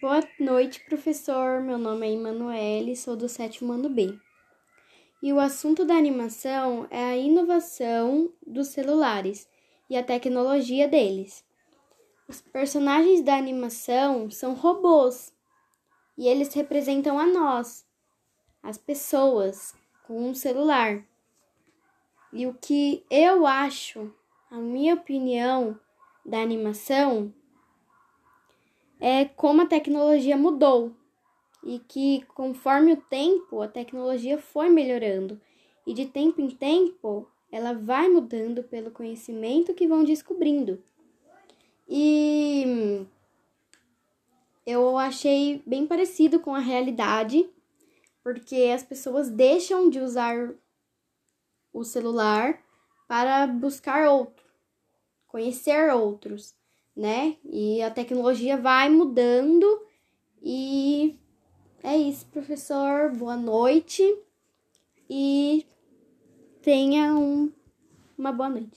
Boa noite, professor. Meu nome é Emanuele, sou do sétimo ano B. E o assunto da animação é a inovação dos celulares e a tecnologia deles. Os personagens da animação são robôs e eles representam a nós, as pessoas, com um celular. E o que eu acho, a minha opinião da animação é como a tecnologia mudou e que conforme o tempo a tecnologia foi melhorando e de tempo em tempo ela vai mudando pelo conhecimento que vão descobrindo. E eu achei bem parecido com a realidade, porque as pessoas deixam de usar o celular para buscar outro, conhecer outros né? E a tecnologia vai mudando e é isso, professor. Boa noite e tenha um, uma boa noite.